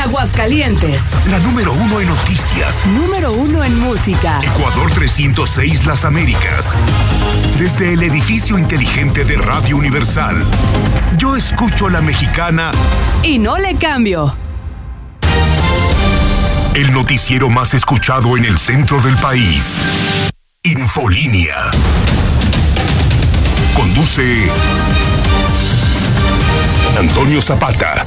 Aguascalientes. La número uno en noticias. Número uno en música. Ecuador 306 Las Américas. Desde el edificio inteligente de Radio Universal. Yo escucho a la mexicana. Y no le cambio. El noticiero más escuchado en el centro del país. Infolínea. Conduce Antonio Zapata.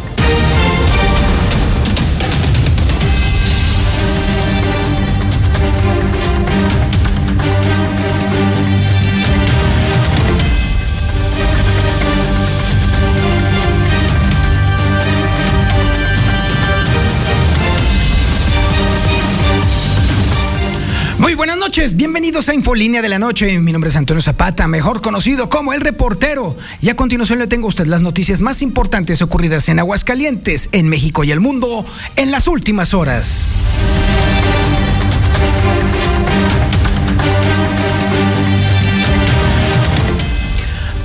Noches, bienvenidos a Infolínea de la Noche. Mi nombre es Antonio Zapata, mejor conocido como El Reportero. Y a continuación le tengo a usted las noticias más importantes ocurridas en Aguascalientes, en México y el mundo en las últimas horas.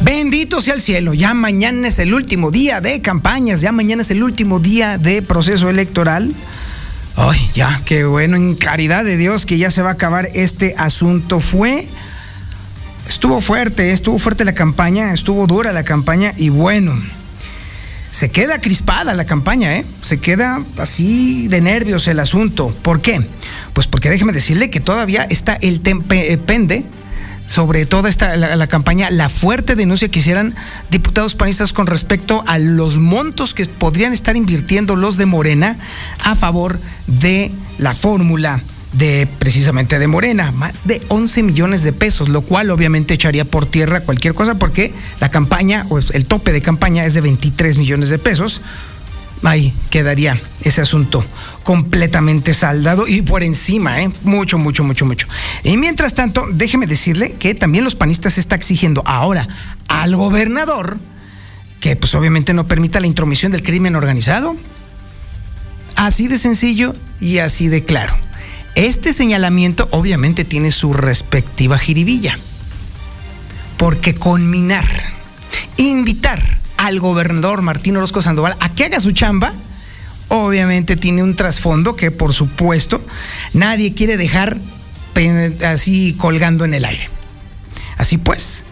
Bendito sea el cielo, ya mañana es el último día de campañas, ya mañana es el último día de proceso electoral. Ay, ya, qué bueno, en caridad de Dios que ya se va a acabar este asunto. Fue, estuvo fuerte, estuvo fuerte la campaña, estuvo dura la campaña y bueno, se queda crispada la campaña, ¿eh? Se queda así de nervios el asunto. ¿Por qué? Pues porque déjeme decirle que todavía está el tempe, pende sobre toda esta la, la, campaña, la fuerte denuncia que hicieran diputados panistas con respecto a los montos que podrían estar invirtiendo los de Morena a favor de la fórmula de precisamente de Morena, más de 11 millones de pesos, lo cual obviamente echaría por tierra cualquier cosa porque la campaña o el tope de campaña es de 23 millones de pesos. Ahí quedaría ese asunto completamente saldado y por encima, ¿eh? mucho, mucho, mucho, mucho. Y mientras tanto, déjeme decirle que también los panistas está exigiendo ahora al gobernador que pues obviamente no permita la intromisión del crimen organizado. Así de sencillo y así de claro. Este señalamiento obviamente tiene su respectiva jiribilla. Porque conminar, invitar al gobernador Martín Orozco Sandoval a que haga su chamba, obviamente tiene un trasfondo que por supuesto nadie quiere dejar así colgando en el aire. Así pues,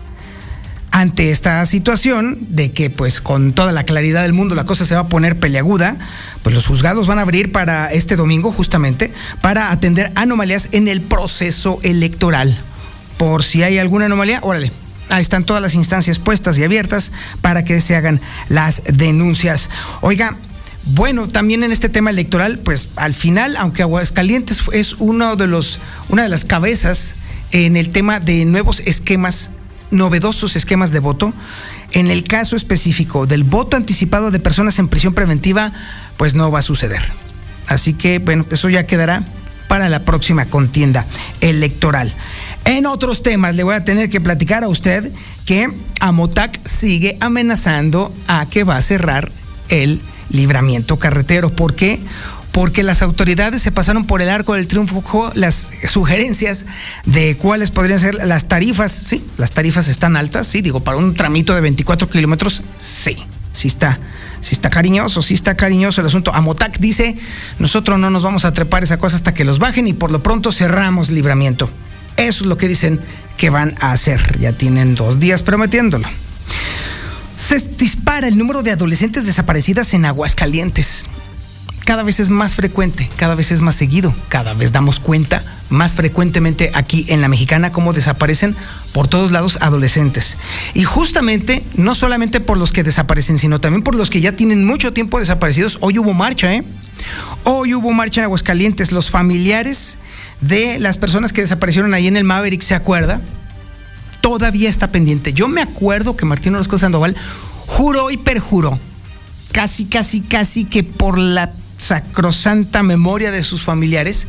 ante esta situación de que pues con toda la claridad del mundo la cosa se va a poner peleaguda, pues los juzgados van a abrir para este domingo justamente para atender anomalías en el proceso electoral. Por si hay alguna anomalía, órale, están todas las instancias puestas y abiertas para que se hagan las denuncias. Oiga, bueno, también en este tema electoral, pues al final, aunque Aguascalientes es uno de los, una de las cabezas en el tema de nuevos esquemas, novedosos esquemas de voto, en el caso específico del voto anticipado de personas en prisión preventiva, pues no va a suceder. Así que, bueno, eso ya quedará para la próxima contienda electoral. En otros temas, le voy a tener que platicar a usted que Amotac sigue amenazando a que va a cerrar el libramiento carretero. ¿Por qué? Porque las autoridades se pasaron por el arco del triunfo las sugerencias de cuáles podrían ser las tarifas. Sí, las tarifas están altas, sí, digo, para un tramito de 24 kilómetros, sí, sí está si está cariñoso, si está cariñoso el asunto. Amotac dice, nosotros no nos vamos a trepar esa cosa hasta que los bajen y por lo pronto cerramos libramiento. Eso es lo que dicen que van a hacer. Ya tienen dos días prometiéndolo. Se dispara el número de adolescentes desaparecidas en Aguascalientes. Cada vez es más frecuente, cada vez es más seguido, cada vez damos cuenta más frecuentemente aquí en la mexicana cómo desaparecen por todos lados adolescentes. Y justamente, no solamente por los que desaparecen, sino también por los que ya tienen mucho tiempo desaparecidos. Hoy hubo marcha, ¿eh? Hoy hubo marcha en Aguascalientes. Los familiares de las personas que desaparecieron ahí en el Maverick, ¿se acuerda? Todavía está pendiente. Yo me acuerdo que Martín Orozco Sandoval juró y perjuró, casi, casi, casi que por la sacrosanta memoria de sus familiares,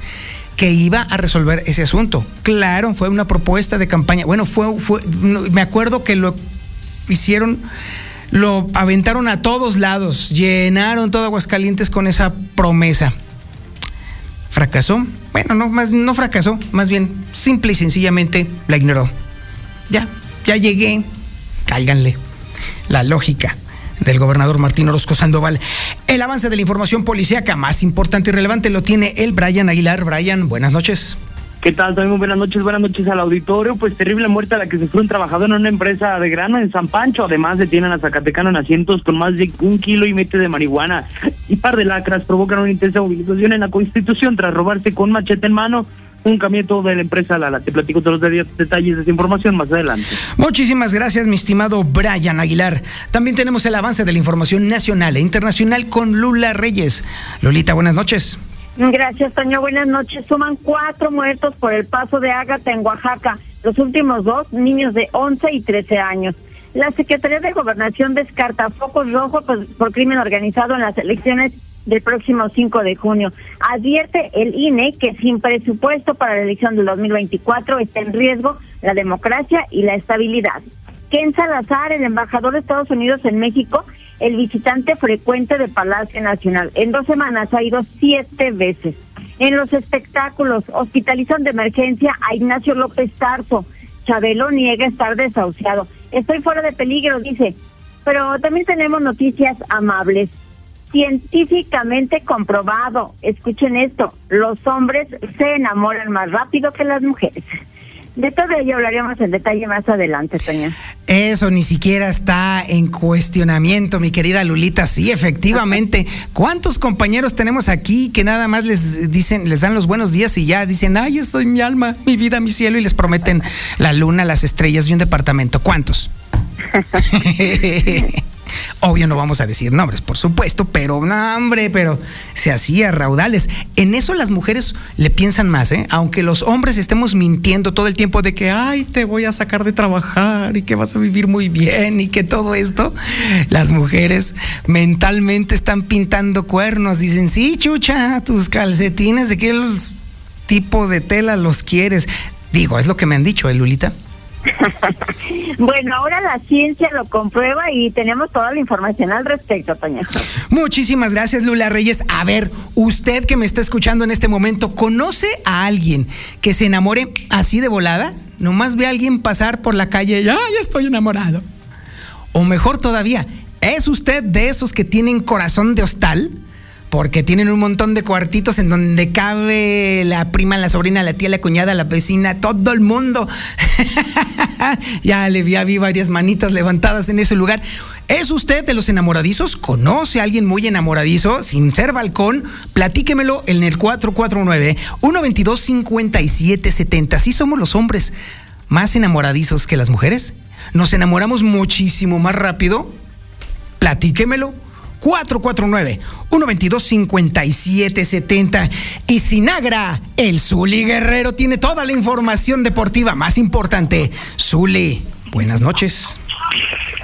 que iba a resolver ese asunto. Claro, fue una propuesta de campaña. Bueno, fue, me acuerdo que lo hicieron, lo aventaron a todos lados, llenaron todo Aguascalientes con esa promesa. ¿Fracasó? Bueno, no, más, no fracasó, más bien simple y sencillamente la ignoró. Ya, ya llegué, cáiganle. La lógica del gobernador Martín Orozco Sandoval. El avance de la información policíaca más importante y relevante lo tiene el Brian Aguilar. Brian, buenas noches. ¿Qué tal? También buenas noches, buenas noches al auditorio. Pues terrible muerte a la que fue un trabajador en una empresa de grano en San Pancho. Además detienen a Zacatecano en asientos con más de un kilo y medio de marihuana. Y par de lacras provocan una intensa movilización en la Constitución tras robarse con machete en mano un camión de la empresa Lala. Te platico todos los detalles de esta información más adelante. Muchísimas gracias, mi estimado Brian Aguilar. También tenemos el avance de la información nacional e internacional con Lula Reyes. Lolita, buenas noches. Gracias, Toño. Buenas noches. Suman cuatro muertos por el paso de Ágata en Oaxaca. Los últimos dos, niños de 11 y 13 años. La Secretaría de Gobernación descarta focos rojos por, crimen organizado en las elecciones del próximo 5 de junio. Advierte el INE que sin presupuesto para la elección del 2024 está en riesgo la democracia y la estabilidad. Ken Salazar, el embajador de Estados Unidos en México, el visitante frecuente de Palacio Nacional. En dos semanas ha ido siete veces. En los espectáculos, hospitalizan de emergencia a Ignacio López Tarso. Chabelo niega estar desahuciado. Estoy fuera de peligro, dice. Pero también tenemos noticias amables. Científicamente comprobado, escuchen esto, los hombres se enamoran más rápido que las mujeres. De todo ello hablaríamos en detalle más adelante, Toña. Eso ni siquiera está en cuestionamiento, mi querida Lulita. Sí, efectivamente. ¿Cuántos compañeros tenemos aquí que nada más les dicen, les dan los buenos días y ya dicen, ay, estoy mi alma, mi vida, mi cielo, y les prometen la luna, las estrellas y un departamento? ¿Cuántos? Obvio no vamos a decir nombres, por supuesto, pero no, hombre, pero se hacía raudales. En eso las mujeres le piensan más, ¿eh? Aunque los hombres estemos mintiendo todo el tiempo de que, ay, te voy a sacar de trabajar y que vas a vivir muy bien y que todo esto, las mujeres mentalmente están pintando cuernos. Dicen, sí, chucha, tus calcetines, ¿de qué tipo de tela los quieres? Digo, es lo que me han dicho, ¿eh, Lulita? bueno, ahora la ciencia lo comprueba y tenemos toda la información al respecto, Toña. Muchísimas gracias, Lula Reyes. A ver, usted que me está escuchando en este momento, ¿conoce a alguien que se enamore así de volada? Nomás ve a alguien pasar por la calle y ya estoy enamorado. O mejor todavía, ¿es usted de esos que tienen corazón de hostal? Porque tienen un montón de cuartitos en donde cabe la prima, la sobrina, la tía, la cuñada, la vecina, todo el mundo. ya le vi, vi varias manitas levantadas en ese lugar. ¿Es usted de los enamoradizos? ¿Conoce a alguien muy enamoradizo sin ser balcón? Platíquemelo en el 449 122 5770. ¿Sí somos los hombres más enamoradizos que las mujeres? ¿Nos enamoramos muchísimo más rápido? Platíquemelo 449-122-5770. Y Sinagra, el Zuli Guerrero, tiene toda la información deportiva más importante. Zuli, buenas noches.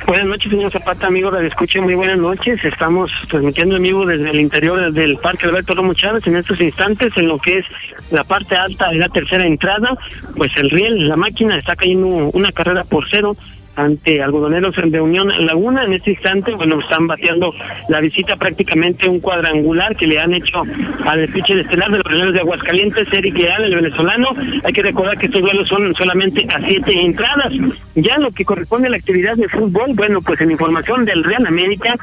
Buenas noches, señor Zapata, amigo de Escuche, muy buenas noches. Estamos transmitiendo en vivo desde el interior del Parque Alberto Romo Chávez en estos instantes, en lo que es la parte alta de la tercera entrada. Pues el riel, la máquina, está cayendo una carrera por cero ante algodoneros en Unión Laguna. En este instante, bueno, están bateando la visita prácticamente un cuadrangular que le han hecho al pitcher estelar de los Reales de Aguascalientes, Eric Leal, el venezolano. Hay que recordar que estos duelos son solamente a siete entradas. Ya lo que corresponde a la actividad de fútbol, bueno, pues en información del Real América,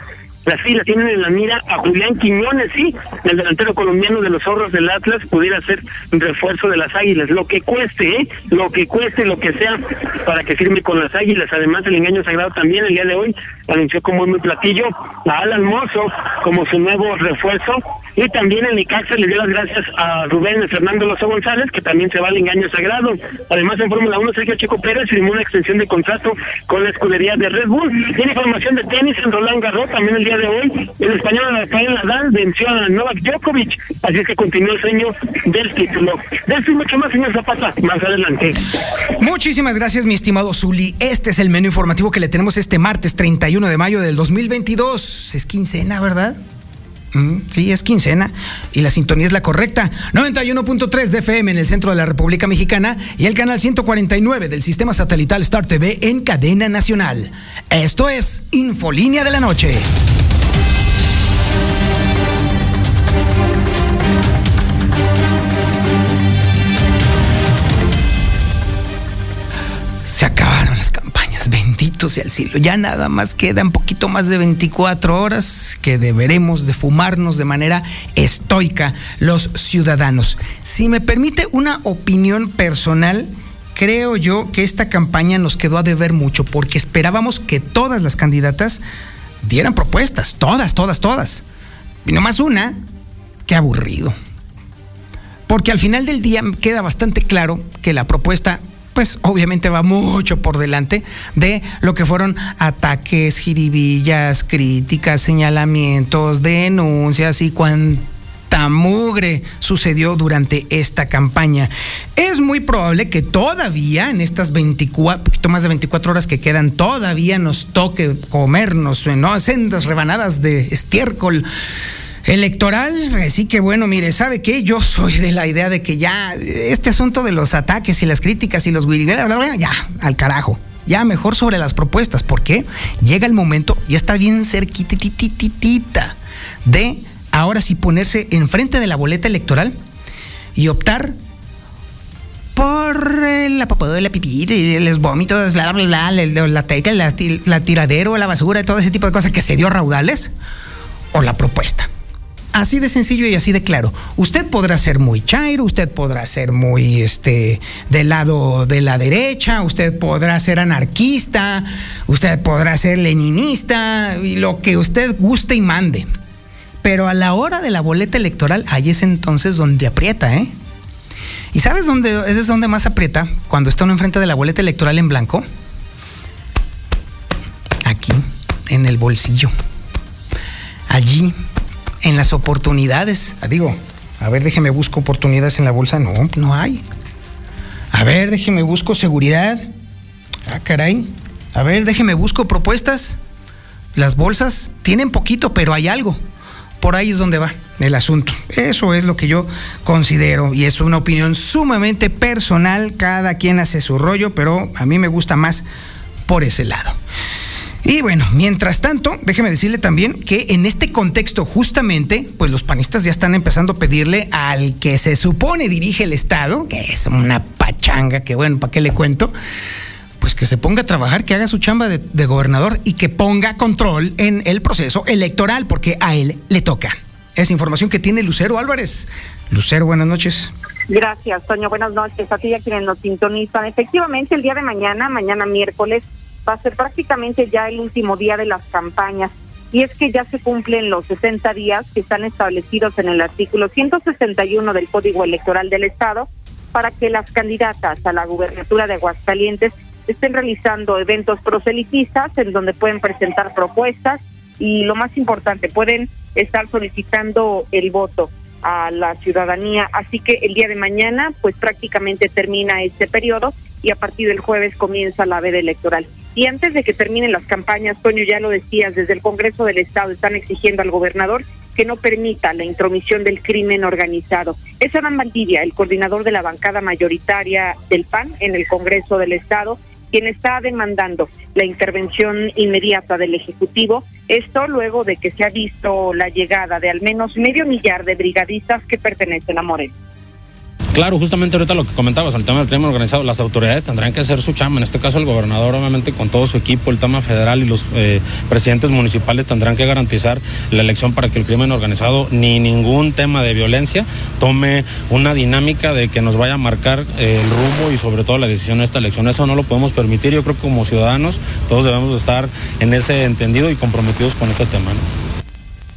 las filas tienen en la mira a Julián Quiñones, sí, el delantero colombiano de los zorros del Atlas, pudiera ser refuerzo de las águilas, lo que cueste, ¿eh? lo que cueste, lo que sea, para que firme con las águilas. Además, el engaño sagrado también el día de hoy anunció como muy platillo a Alan Mozo como su nuevo refuerzo. Y también el Nicaxa le dio las gracias a Rubén Fernando Lozo González, que también se va al engaño sagrado. Además, en Fórmula 1, Sergio Chico Pérez firmó una extensión de contrato con la escudería de Red Bull. Tiene información de tenis en Roland Garros, también el día de hoy. El español Rafael Nadal venció a Novak Djokovic, así es que continúa el sueño del título. De esto y mucho más, señor Zapata, más adelante. Muchísimas gracias, mi estimado Zuli. Este es el menú informativo que le tenemos este martes 31 de mayo del 2022. Es quincena, ¿verdad? Mm, sí, es quincena y la sintonía es la correcta. 91.3 de FM en el centro de la República Mexicana y el canal 149 del sistema satelital Star TV en cadena nacional. Esto es Infolínea de la Noche. Acabaron las campañas, bendito sea el cielo. Ya nada más queda un poquito más de 24 horas que deberemos de fumarnos de manera estoica los ciudadanos. Si me permite una opinión personal, creo yo que esta campaña nos quedó a deber mucho porque esperábamos que todas las candidatas dieran propuestas, todas, todas, todas. Y no más una, qué aburrido. Porque al final del día queda bastante claro que la propuesta pues obviamente va mucho por delante de lo que fueron ataques, jiribillas, críticas, señalamientos, denuncias y cuanta mugre sucedió durante esta campaña. Es muy probable que todavía en estas 24, poquito más de 24 horas que quedan, todavía nos toque comernos ¿no? sendas rebanadas de estiércol electoral. Así que bueno, mire, ¿sabe qué? Yo soy de la idea de que ya este asunto de los ataques y las críticas y los ya, al carajo. Ya mejor sobre las propuestas, porque llega el momento, y está bien cerquitititita, de ahora sí ponerse enfrente de la boleta electoral y optar por la de la y los vómitos, la, la, la, la, la, la tiradero, la basura, todo ese tipo de cosas que se dio a raudales, o la propuesta. Así de sencillo y así de claro. Usted podrá ser muy chairo, usted podrá ser muy este del lado de la derecha, usted podrá ser anarquista, usted podrá ser leninista y lo que usted guste y mande. Pero a la hora de la boleta electoral, ahí es entonces donde aprieta, ¿eh? ¿Y sabes dónde es donde más aprieta? Cuando está uno enfrente de la boleta electoral en blanco. Aquí, en el bolsillo. Allí en las oportunidades. Ah, digo, a ver, déjeme busco oportunidades en la bolsa. No, no hay. A ver, déjeme busco seguridad. Ah, caray. A ver, déjeme busco propuestas. Las bolsas tienen poquito, pero hay algo. Por ahí es donde va el asunto. Eso es lo que yo considero y es una opinión sumamente personal. Cada quien hace su rollo, pero a mí me gusta más por ese lado. Y bueno, mientras tanto, déjeme decirle también que en este contexto justamente, pues los panistas ya están empezando a pedirle al que se supone dirige el Estado, que es una pachanga, que bueno, ¿para qué le cuento? Pues que se ponga a trabajar, que haga su chamba de, gobernador y que ponga control en el proceso electoral, porque a él le toca. Es información que tiene Lucero Álvarez. Lucero, buenas noches. Gracias, Toño. Buenas noches a ti a quienes nos sintonizan. Efectivamente, el día de mañana, mañana miércoles, va a ser prácticamente ya el último día de las campañas. Y es que ya se cumplen los 60 días que están establecidos en el artículo 161 del Código Electoral del Estado para que las candidatas a la gubernatura de Aguascalientes estén realizando eventos proselitistas en donde pueden presentar propuestas y lo más importante, pueden estar solicitando el voto a la ciudadanía. Así que el día de mañana, pues prácticamente termina este periodo y a partir del jueves comienza la veda electoral. Y antes de que terminen las campañas, Toño, ya lo decías, desde el Congreso del Estado están exigiendo al gobernador que no permita la intromisión del crimen organizado. Es Adán Valdivia, el coordinador de la bancada mayoritaria del PAN en el Congreso del Estado, quien está demandando la intervención inmediata del Ejecutivo. Esto luego de que se ha visto la llegada de al menos medio millar de brigadistas que pertenecen a Moreno. Claro, justamente ahorita lo que comentabas, el tema del crimen organizado, las autoridades tendrán que hacer su chamba, en este caso el gobernador obviamente con todo su equipo, el tema federal y los eh, presidentes municipales tendrán que garantizar la elección para que el crimen organizado ni ningún tema de violencia tome una dinámica de que nos vaya a marcar eh, el rumbo y sobre todo la decisión de esta elección. Eso no lo podemos permitir, yo creo que como ciudadanos todos debemos estar en ese entendido y comprometidos con este tema.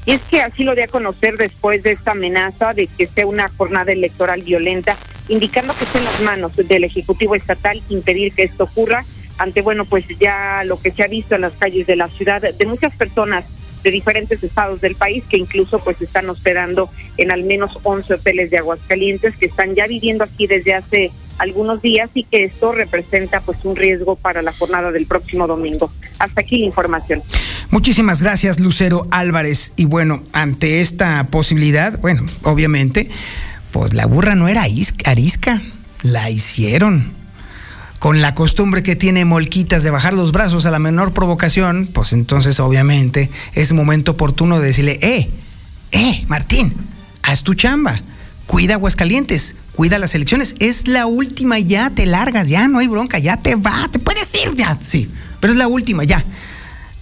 Y es que así lo di a conocer después de esta amenaza de que sea una jornada electoral violenta, indicando que está en las manos del Ejecutivo Estatal impedir que esto ocurra, ante, bueno, pues ya lo que se ha visto en las calles de la ciudad, de muchas personas de diferentes estados del país que incluso pues están hospedando en al menos 11 hoteles de Aguascalientes que están ya viviendo aquí desde hace algunos días y que esto representa pues un riesgo para la jornada del próximo domingo. Hasta aquí la información. Muchísimas gracias Lucero Álvarez y bueno, ante esta posibilidad, bueno, obviamente, pues la burra no era arisca, la hicieron con la costumbre que tiene Molquitas de bajar los brazos a la menor provocación, pues entonces obviamente es momento oportuno de decirle, eh, eh, Martín, haz tu chamba, cuida Aguascalientes, cuida las elecciones, es la última, ya te largas, ya no hay bronca, ya te va, te puedes ir ya, sí, Pero es la última, ya.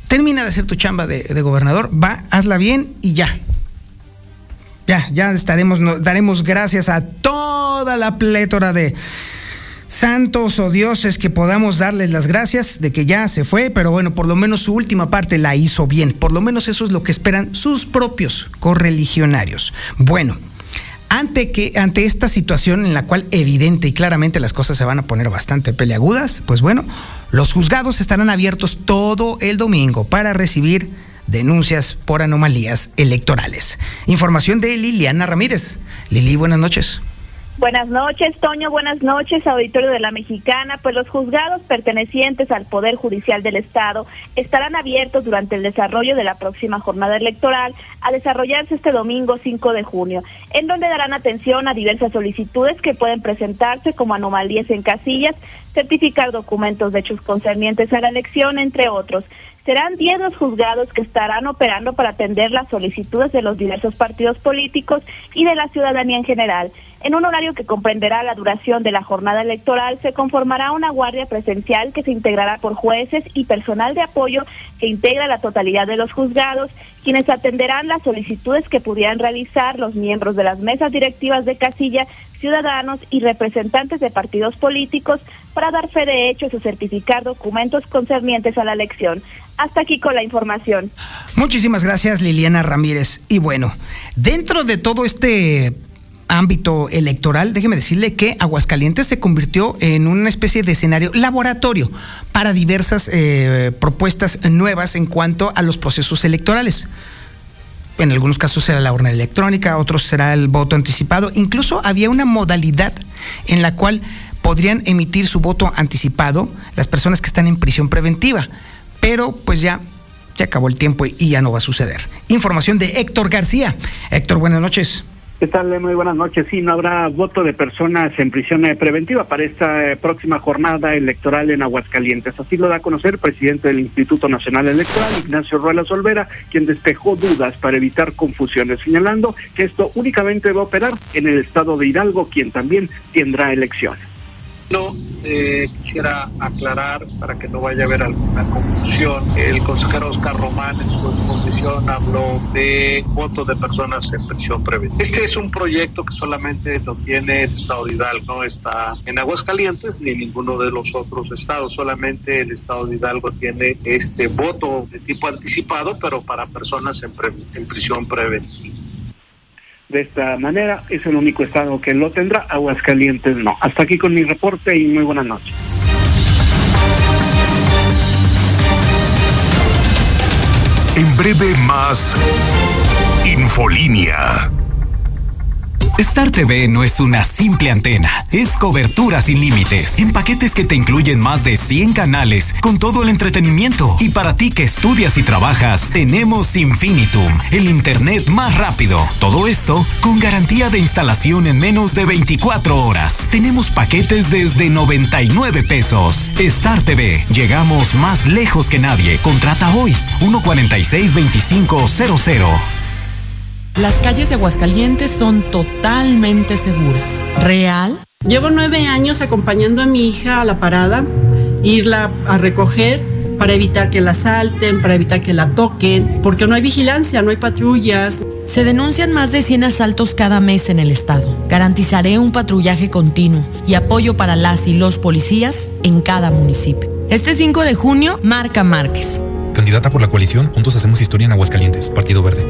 Termina de hacer tu chamba de, gobernador, va, hazla bien y ya. Ya, ya estaremos, daremos gracias a toda la plétora de santos o dioses que podamos darles las gracias de que ya se fue, pero bueno, por lo menos su última parte la hizo bien. Por lo menos eso es lo que esperan sus propios correligionarios. Bueno, ante, que, ante esta situación en la cual evidente y claramente las cosas se van a poner bastante peleagudas, pues bueno, los juzgados estarán abiertos todo el domingo para recibir denuncias por anomalías electorales. Información de Liliana Ramírez. Lili, buenas noches. Buenas noches, Toño. Buenas noches, auditorio de la Mexicana. Pues los juzgados pertenecientes al Poder Judicial del Estado estarán abiertos durante el desarrollo de la próxima jornada electoral a desarrollarse este domingo 5 de junio, en donde darán atención a diversas solicitudes que pueden presentarse como anomalías en casillas, certificar documentos de hechos concernientes a la elección, entre otros. Serán 10 los juzgados que estarán operando para atender las solicitudes de los diversos partidos políticos y de la ciudadanía en general. En un horario que comprenderá la duración de la jornada electoral, se conformará una guardia presencial que se integrará por jueces y personal de apoyo que integra la totalidad de los juzgados, quienes atenderán las solicitudes que pudieran realizar los miembros de las mesas directivas de casilla, ciudadanos y representantes de partidos políticos para dar fe de hechos o certificar documentos concernientes a la elección. Hasta aquí con la información. Muchísimas gracias Liliana Ramírez. Y bueno, dentro de todo este ámbito electoral, déjeme decirle que Aguascalientes se convirtió en una especie de escenario laboratorio para diversas eh, propuestas nuevas en cuanto a los procesos electorales. En algunos casos será la urna electrónica, otros será el voto anticipado. Incluso había una modalidad en la cual podrían emitir su voto anticipado las personas que están en prisión preventiva. Pero pues ya se acabó el tiempo y ya no va a suceder. Información de Héctor García. Héctor, buenas noches. ¿Qué tal? Muy buenas noches. Sí, no habrá voto de personas en prisión eh, preventiva para esta eh, próxima jornada electoral en Aguascalientes. Así lo da a conocer el presidente del Instituto Nacional Electoral, Ignacio Ruelas Olvera, quien despejó dudas para evitar confusiones, señalando que esto únicamente va a operar en el estado de Hidalgo, quien también tendrá elecciones. No, eh, quisiera aclarar para que no vaya a haber alguna confusión. El consejero Oscar Román en su exposición habló de votos de personas en prisión preventiva. Este es un proyecto que solamente lo tiene el estado de Hidalgo, no está en Aguascalientes ni ninguno de los otros estados, solamente el estado de Hidalgo tiene este voto de tipo anticipado, pero para personas en, en prisión preventiva de esta manera. Es el único estado que lo tendrá. Aguascalientes no. Hasta aquí con mi reporte y muy buenas noches. En breve más Infolínea. Star TV no es una simple antena, es cobertura sin límites, en paquetes que te incluyen más de 100 canales con todo el entretenimiento. Y para ti que estudias y trabajas, tenemos Infinitum, el internet más rápido. Todo esto con garantía de instalación en menos de 24 horas. Tenemos paquetes desde 99 pesos. Star TV, llegamos más lejos que nadie. Contrata hoy 146 2500. Las calles de Aguascalientes son totalmente seguras. ¿Real? Llevo nueve años acompañando a mi hija a la parada, irla a recoger para evitar que la salten, para evitar que la toquen, porque no hay vigilancia, no hay patrullas. Se denuncian más de 100 asaltos cada mes en el estado. Garantizaré un patrullaje continuo y apoyo para las y los policías en cada municipio. Este 5 de junio, Marca Márquez. Candidata por la coalición, juntos hacemos historia en Aguascalientes, Partido Verde.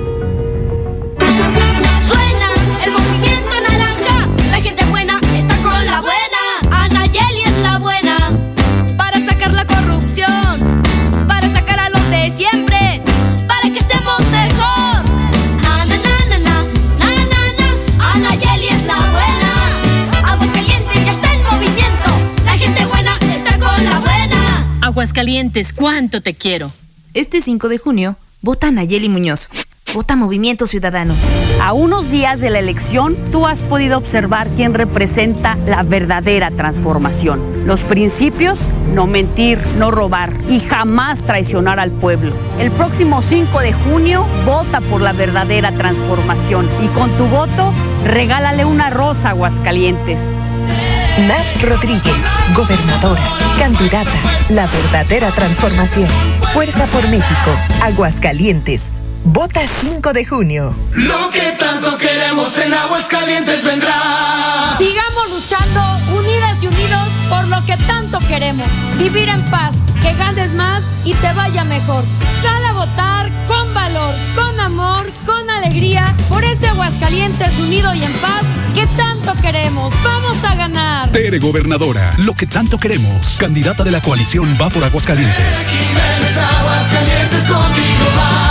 Aguascalientes, ¿cuánto te quiero? Este 5 de junio, vota Nayeli Muñoz. Vota Movimiento Ciudadano. A unos días de la elección, tú has podido observar quién representa la verdadera transformación. Los principios, no mentir, no robar y jamás traicionar al pueblo. El próximo 5 de junio, vota por la verdadera transformación y con tu voto, regálale una rosa a Aguascalientes. Nat Rodríguez, gobernadora, candidata, la verdadera transformación. Fuerza por México, Aguascalientes. Vota 5 de junio. Lo que tanto queremos en Aguascalientes vendrá. Sigamos luchando unidas y unidos por lo que tanto queremos. Vivir en paz, que ganes más y te vaya mejor. Sal a votar con amor, con alegría por ese Aguascalientes unido y en paz que tanto queremos. Vamos a ganar. Tere Gobernadora, lo que tanto queremos. Candidata de la coalición Va por Aguascalientes. Aguascalientes contigo va.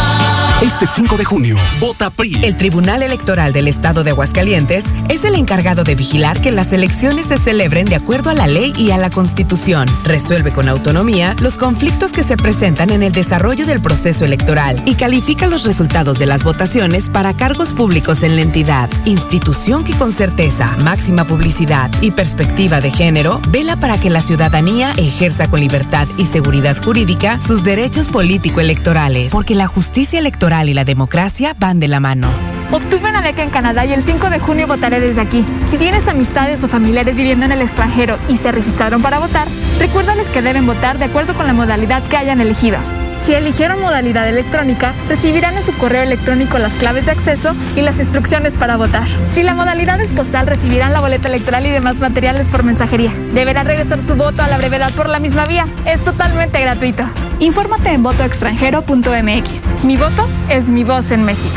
Este 5 de junio, vota PRI. El Tribunal Electoral del Estado de Aguascalientes es el encargado de vigilar que las elecciones se celebren de acuerdo a la ley y a la Constitución. Resuelve con autonomía los conflictos que se presentan en el desarrollo del proceso electoral y califica los resultados de las votaciones para cargos públicos en la entidad. Institución que con certeza, máxima publicidad y perspectiva de género vela para que la ciudadanía ejerza con libertad y seguridad jurídica sus derechos político-electorales. Porque la justicia electoral y la democracia van de la mano. Obtuve una beca en Canadá y el 5 de junio votaré desde aquí. Si tienes amistades o familiares viviendo en el extranjero y se registraron para votar, recuérdales que deben votar de acuerdo con la modalidad que hayan elegido. Si eligieron modalidad electrónica, recibirán en su correo electrónico las claves de acceso y las instrucciones para votar. Si la modalidad es postal, recibirán la boleta electoral y demás materiales por mensajería. Deberán regresar su voto a la brevedad por la misma vía. Es totalmente gratuito. Infórmate en votoextranjero.mx. Mi voto es mi voz en México.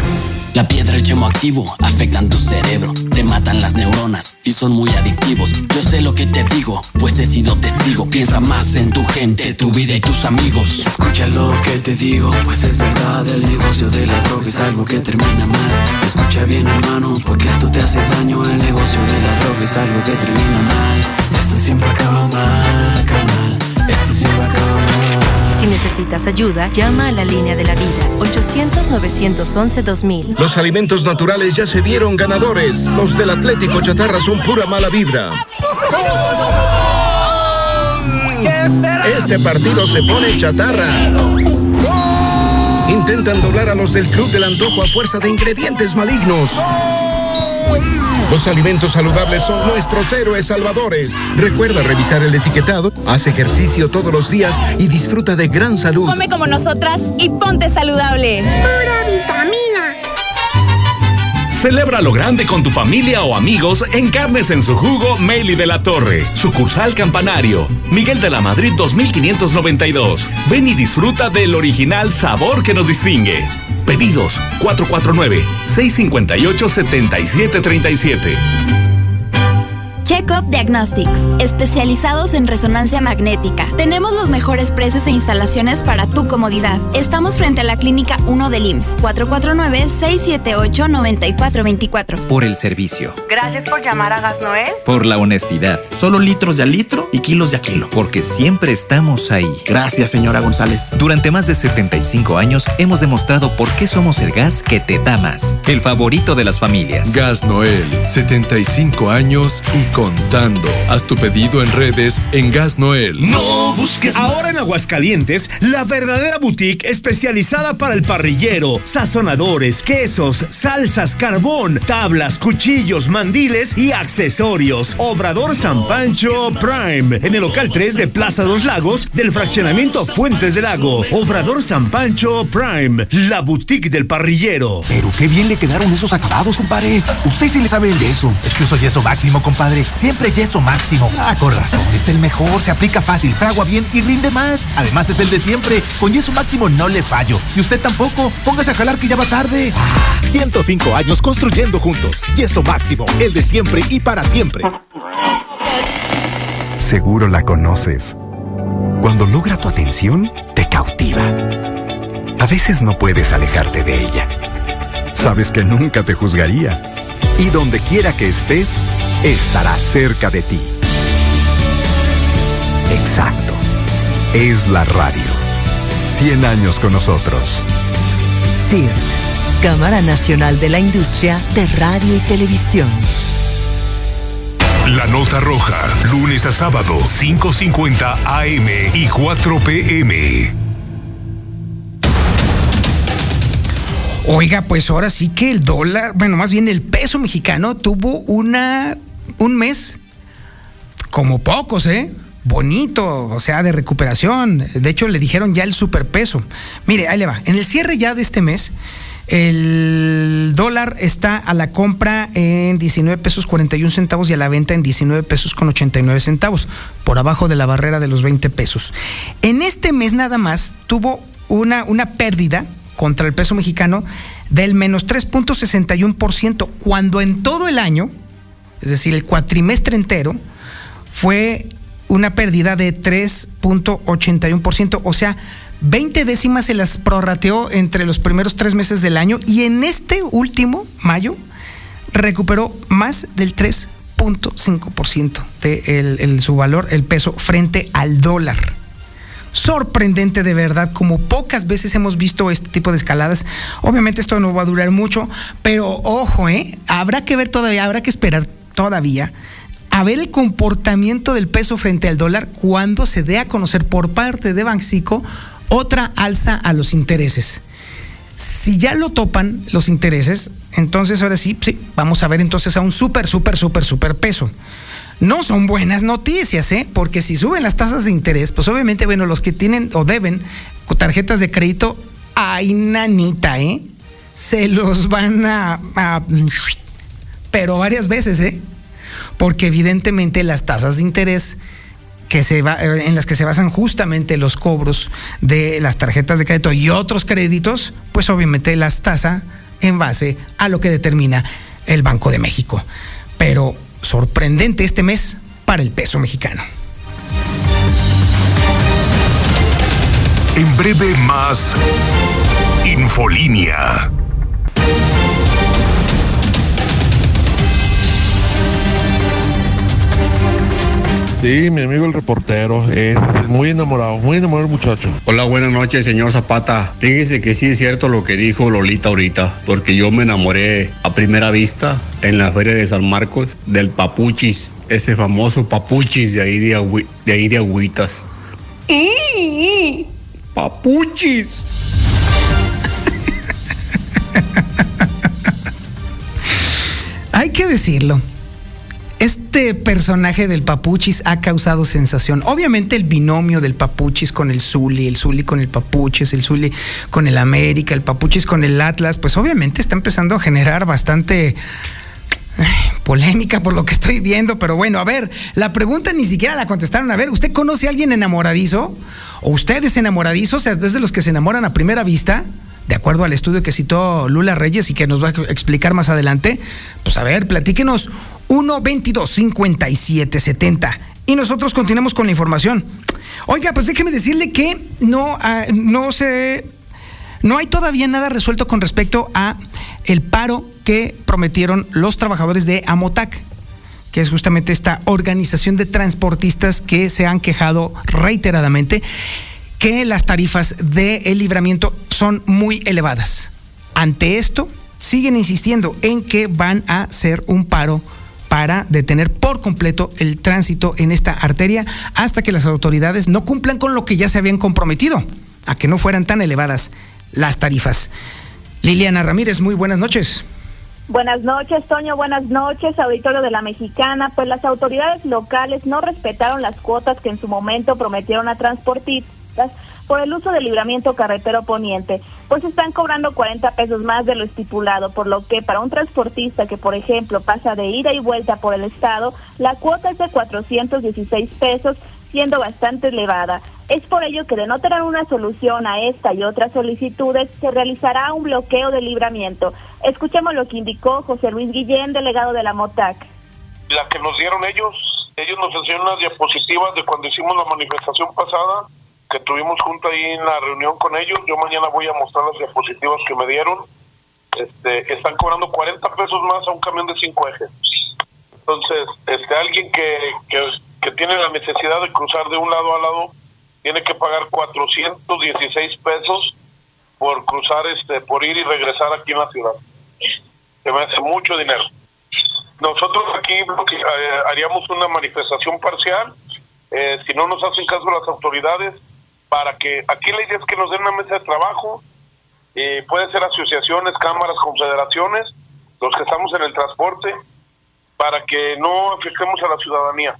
La piedra y el chemo activo afectan tu cerebro, te matan las neuronas y son muy adictivos. Yo sé lo que te digo, pues he sido testigo. Piensa más en tu gente, tu vida y tus amigos. Escucha lo que te digo, pues es verdad. El negocio de la droga es algo que termina mal. Escucha bien, hermano, porque esto te hace daño. El negocio de la droga es algo que termina mal. Esto siempre acaba mal, carnal. Esto siempre acaba mal. Si necesitas ayuda, llama a la línea de la vida 800-911-2000. Los alimentos naturales ya se vieron ganadores. Los del Atlético Chatarra son pura mala vibra. Este partido se pone chatarra. Intentan doblar a los del Club del Antojo a fuerza de ingredientes malignos. Los alimentos saludables son nuestros héroes salvadores. Recuerda revisar el etiquetado, haz ejercicio todos los días y disfruta de gran salud. Come como nosotras y ponte saludable. Pura vitamina. Celebra lo grande con tu familia o amigos en Carnes en su jugo Meli de la Torre. Sucursal Campanario. Miguel de la Madrid 2592. Ven y disfruta del original sabor que nos distingue. Pedidos 449-658-7737. Checkup Diagnostics, especializados en resonancia magnética. Tenemos los mejores precios e instalaciones para tu comodidad. Estamos frente a la Clínica 1 del IMSS, 449-678-9424. Por el servicio. Gracias por llamar a Gas Noel. Por la honestidad. Solo litros de a litro y kilos de a kilo. Porque siempre estamos ahí. Gracias, señora González. Durante más de 75 años hemos demostrado por qué somos el gas que te da más. El favorito de las familias. Gas Noel, 75 años y contando. Haz tu pedido en redes en Gas Noel. No busques. Ahora en Aguascalientes, la verdadera boutique especializada para el parrillero, sazonadores, quesos, salsas, carbón, tablas, cuchillos, mandiles y accesorios. Obrador San Pancho Prime, en el local 3 de Plaza Dos Lagos del fraccionamiento Fuentes del Lago. Obrador San Pancho Prime, la boutique del parrillero. Pero qué bien le quedaron esos acabados, compadre. Usted sí le sabe el yeso. Es que uso yeso máximo, compadre. Siempre yeso máximo. Ah, con razón. Es el mejor, se aplica fácil, fragua bien y rinde más. Además es el de siempre. Con yeso máximo no le fallo. Y usted tampoco. Póngase a jalar que ya va tarde. Ah, 105 años construyendo juntos. Yeso máximo, el de siempre y para siempre. Seguro la conoces. Cuando logra tu atención, te cautiva. A veces no puedes alejarte de ella. Sabes que nunca te juzgaría. Y donde quiera que estés, estará cerca de ti. Exacto. Es la radio. 100 años con nosotros. CIRT, Cámara Nacional de la Industria de Radio y Televisión. La Nota Roja, lunes a sábado, 5.50 AM y 4 PM. Oiga, pues ahora sí que el dólar, bueno, más bien el peso mexicano tuvo una un mes como pocos, ¿eh? Bonito, o sea, de recuperación. De hecho, le dijeron ya el superpeso. Mire, ahí le va. En el cierre ya de este mes, el dólar está a la compra en 19 pesos 41 centavos y a la venta en 19 pesos con 89 centavos, por abajo de la barrera de los 20 pesos. En este mes nada más tuvo una, una pérdida contra el peso mexicano del menos 3.61%, cuando en todo el año, es decir, el cuatrimestre entero, fue una pérdida de 3.81%, o sea, 20 décimas se las prorrateó entre los primeros tres meses del año y en este último, mayo, recuperó más del 3.5% de su valor, el peso, frente al dólar. Sorprendente de verdad, como pocas veces hemos visto este tipo de escaladas. Obviamente esto no va a durar mucho, pero ojo, ¿eh? habrá que ver todavía, habrá que esperar todavía a ver el comportamiento del peso frente al dólar cuando se dé a conocer por parte de Banxico otra alza a los intereses. Si ya lo topan los intereses, entonces ahora sí, sí, vamos a ver entonces a un súper, súper, súper, súper peso. No son buenas noticias, ¿eh? Porque si suben las tasas de interés, pues obviamente, bueno, los que tienen o deben tarjetas de crédito, ay, nanita, ¿eh? Se los van a, a pero varias veces, ¿eh? porque evidentemente las tasas de interés que se va, eh, en las que se basan justamente los cobros de las tarjetas de crédito y otros créditos, pues obviamente las tasa en base a lo que determina el Banco de México. Pero sorprendente este mes para el peso mexicano. En breve más Infolínea. Sí, mi amigo el reportero, es muy enamorado, muy enamorado el muchacho. Hola, buenas noches, señor Zapata. Fíjese que sí es cierto lo que dijo Lolita ahorita, porque yo me enamoré a primera vista en la feria de San Marcos del Papuchis, ese famoso Papuchis de ahí de, de, ahí de Agüitas. ¡Papuchis! Hay que decirlo este personaje del Papuchis ha causado sensación. Obviamente el binomio del Papuchis con el Zuli, el Zuli con el Papuchis, el Zuli con el América, el Papuchis con el Atlas, pues obviamente está empezando a generar bastante polémica por lo que estoy viendo, pero bueno, a ver, la pregunta ni siquiera la contestaron. A ver, ¿usted conoce a alguien enamoradizo? ¿O usted es enamoradizo? O sea, desde los que se enamoran a primera vista de acuerdo al estudio que citó Lula Reyes y que nos va a explicar más adelante, pues a ver, platíquenos 1 22 57 70 y nosotros continuamos con la información. Oiga, pues déjeme decirle que no, ah, no se no hay todavía nada resuelto con respecto a el paro que prometieron los trabajadores de Amotac que es justamente esta organización de transportistas que se han quejado reiteradamente que las tarifas de el libramiento son muy elevadas. Ante esto, siguen insistiendo en que van a hacer un paro para detener por completo el tránsito en esta arteria hasta que las autoridades no cumplan con lo que ya se habían comprometido, a que no fueran tan elevadas las tarifas. Liliana Ramírez, muy buenas noches. Buenas noches, Toño. Buenas noches, auditorio de la Mexicana. Pues las autoridades locales no respetaron las cuotas que en su momento prometieron a transportistas por el uso del libramiento carretero poniente, pues están cobrando 40 pesos más de lo estipulado, por lo que para un transportista que, por ejemplo, pasa de ida y vuelta por el estado, la cuota es de 416 pesos, siendo bastante elevada. Es por ello que de no tener una solución a esta y otras solicitudes, se realizará un bloqueo de libramiento. Escuchemos lo que indicó José Luis Guillén, delegado de la MOTAC. La que nos dieron ellos, ellos nos enseñaron unas diapositivas de cuando hicimos la manifestación pasada, que tuvimos junto ahí en la reunión con ellos. Yo mañana voy a mostrar las diapositivas que me dieron. Este, están cobrando 40 pesos más a un camión de cinco ejes. Entonces, este, alguien que, que, tiene la necesidad de cruzar de un lado a lado tiene que pagar 416 pesos por cruzar, este, por ir y regresar aquí en la ciudad. Se me hace mucho dinero. Nosotros aquí eh, haríamos una manifestación parcial. Eh, si no nos hacen caso las autoridades, para que aquí la idea es que nos den una mesa de trabajo, eh, puede ser asociaciones, cámaras, confederaciones, los que estamos en el transporte, para que no afectemos a la ciudadanía.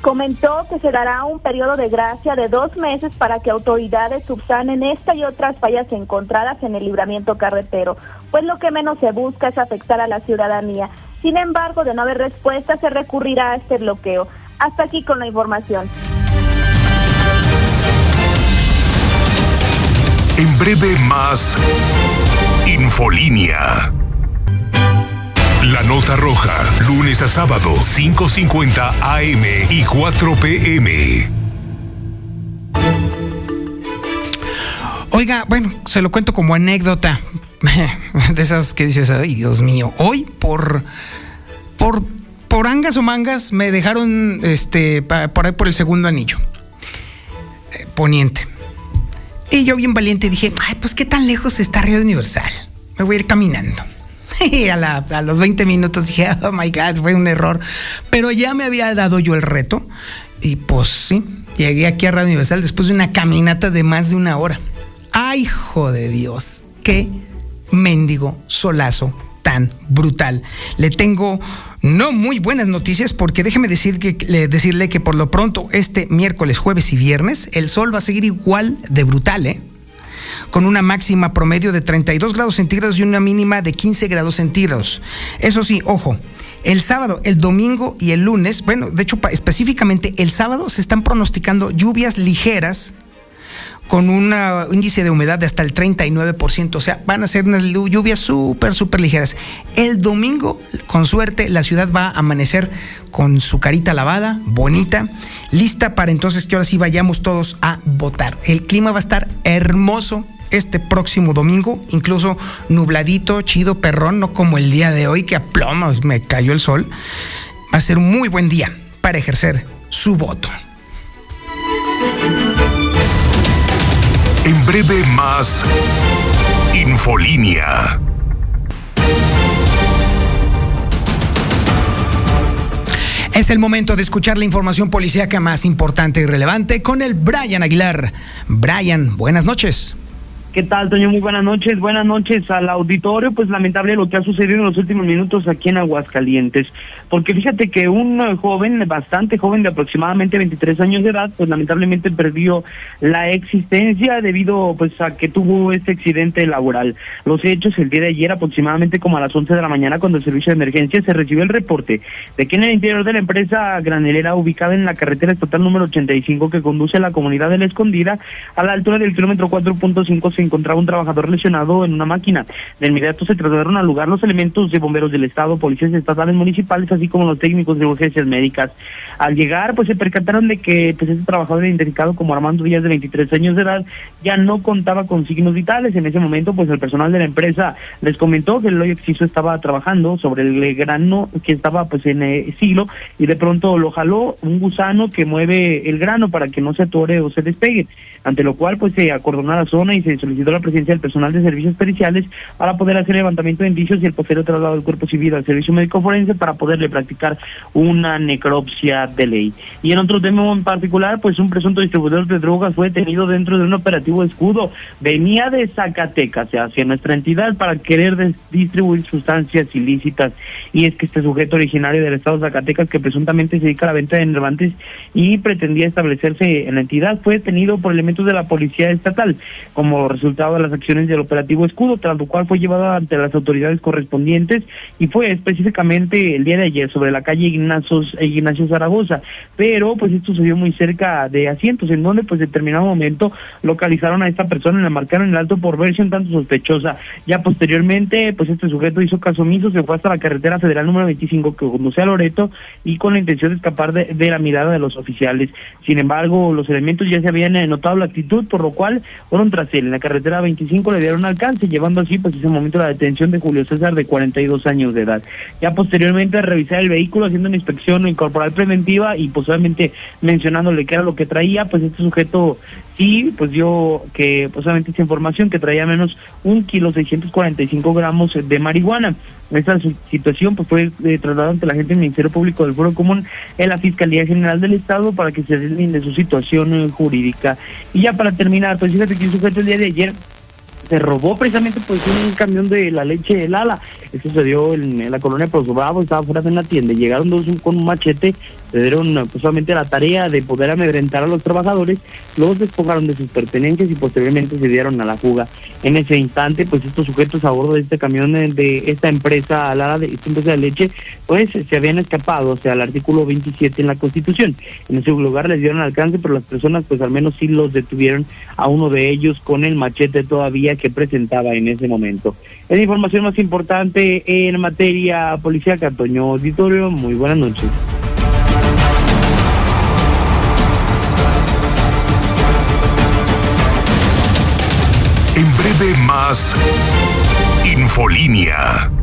Comentó que se dará un periodo de gracia de dos meses para que autoridades subsanen esta y otras fallas encontradas en el libramiento carretero, pues lo que menos se busca es afectar a la ciudadanía. Sin embargo, de no haber respuesta, se recurrirá a este bloqueo. Hasta aquí con la información. En breve más Infolínea. La nota roja, lunes a sábado, 5.50 AM y 4 PM. Oiga, bueno, se lo cuento como anécdota. De esas que dices, ay, Dios mío. Hoy, por. por. por angas o mangas, me dejaron este. por por el segundo anillo. Eh, poniente. Y yo, bien valiente, dije, ay, pues qué tan lejos está Río Universal. Me voy a ir caminando. Y a, a, los 20 minutos dije, oh my God, fue un error. Pero ya me había dado yo el reto. Y pues sí, llegué aquí a Radio Universal después de una caminata de más de una hora. ¡Ay, hijo de Dios! ¡Qué mendigo solazo tan brutal! Le tengo no muy buenas noticias porque déjeme decirle que por lo pronto este miércoles, jueves y viernes el sol va a seguir igual de brutal, ¿eh? con una máxima promedio de 32 grados centígrados y una mínima de 15 grados centígrados. Eso sí, ojo, el sábado, el domingo y el lunes, bueno, de hecho específicamente el sábado se están pronosticando lluvias ligeras con un índice de humedad de hasta el 39%, o sea, van a ser unas lluvias súper, súper ligeras. El domingo, con suerte, la ciudad va a amanecer con su carita lavada, bonita, lista para entonces que ahora sí vayamos todos a votar. El clima va a estar hermoso este próximo domingo, incluso nubladito, chido, perrón, no como el día de hoy que a plomos me cayó el sol. Va a ser un muy buen día para ejercer su voto. En breve más Infolínea. Es el momento de escuchar la información policíaca más importante y relevante con el Brian Aguilar. Brian, buenas noches. ¿Qué tal, Toño? Muy buenas noches. Buenas noches al auditorio. Pues lamentable lo que ha sucedido en los últimos minutos aquí en Aguascalientes. Porque fíjate que un joven, bastante joven, de aproximadamente 23 años de edad, pues lamentablemente perdió la existencia debido pues a que tuvo este accidente laboral. Los hechos el día de ayer, aproximadamente como a las 11 de la mañana, cuando el servicio de emergencia se recibió el reporte de que en el interior de la empresa granelera ubicada en la carretera estatal número 85 que conduce a la comunidad de la Escondida, a la altura del kilómetro 4.5 encontraba un trabajador lesionado en una máquina. De inmediato se trasladaron al lugar los elementos de bomberos del Estado, policías estatales municipales, así como los técnicos de urgencias médicas. Al llegar, pues se percataron de que pues este trabajador identificado como Armando Díaz de 23 años de edad ya no contaba con signos vitales. En ese momento, pues el personal de la empresa les comentó que el hoyo exciso estaba trabajando sobre el grano que estaba pues en el silo y de pronto lo jaló un gusano que mueve el grano para que no se atore o se despegue ante lo cual pues se acordonó la zona y se solicitó la presencia del personal de servicios periciales para poder hacer levantamiento de indicios y el posterior traslado del cuerpo civil al servicio médico forense para poderle practicar una necropsia de ley. Y en otro tema en particular, pues un presunto distribuidor de drogas fue detenido dentro de un operativo escudo. Venía de Zacatecas hacia nuestra entidad para querer distribuir sustancias ilícitas. Y es que este sujeto originario del estado de Zacatecas que presuntamente se dedica a la venta de enervantes y pretendía establecerse en la entidad fue detenido por elementos de la Policía Estatal como de las acciones del operativo Escudo, tras lo cual fue llevado ante las autoridades correspondientes y fue específicamente el día de ayer sobre la calle Ignacio, Ignacio Zaragoza, pero pues esto sucedió muy cerca de asientos, en donde pues en determinado momento localizaron a esta persona y la marcaron en el alto por versión tanto sospechosa. Ya posteriormente pues este sujeto hizo caso omiso, se fue hasta la carretera federal número 25 que conduce a Loreto y con la intención de escapar de, de la mirada de los oficiales. Sin embargo, los elementos ya se habían notado la actitud, por lo cual fueron tras él. En la carretera 25 le dieron alcance, llevando así pues ese momento la detención de Julio César de 42 años de edad. Ya posteriormente a revisar el vehículo, haciendo una inspección corporal preventiva y posiblemente mencionándole qué era lo que traía, pues este sujeto sí pues dio que posiblemente esa información que traía menos un kilo 645 gramos de marihuana. Esta situación pues fue eh, trasladada ante la gente del Ministerio Público del Foro Común en la Fiscalía General del Estado para que se deslinde su situación eh, jurídica. Y ya para terminar, pues fíjate que un sujeto el día de ayer se robó precisamente pues un camión de la leche de Lala. Eso se dio en, la colonia Proso Bravo, estaba fuera de una tienda. Llegaron dos con un machete, se dieron pues, solamente la tarea de poder amedrentar a los trabajadores, los despojaron de sus pertenencias y posteriormente se dieron a la fuga. En ese instante, pues estos sujetos a bordo de este camión de, esta empresa, Lara de esta empresa de leche, pues se habían escapado, o sea, al artículo 27 en la Constitución. En ese lugar les dieron alcance, pero las personas pues al menos sí los detuvieron a uno de ellos con el machete todavía que presentaba en ese momento. Es la información más importante en materia policial, Toño Auditorio. Muy buenas noches. En breve más Infolínea.